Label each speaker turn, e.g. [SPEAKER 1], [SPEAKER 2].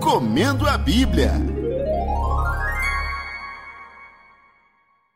[SPEAKER 1] Comendo a Bíblia.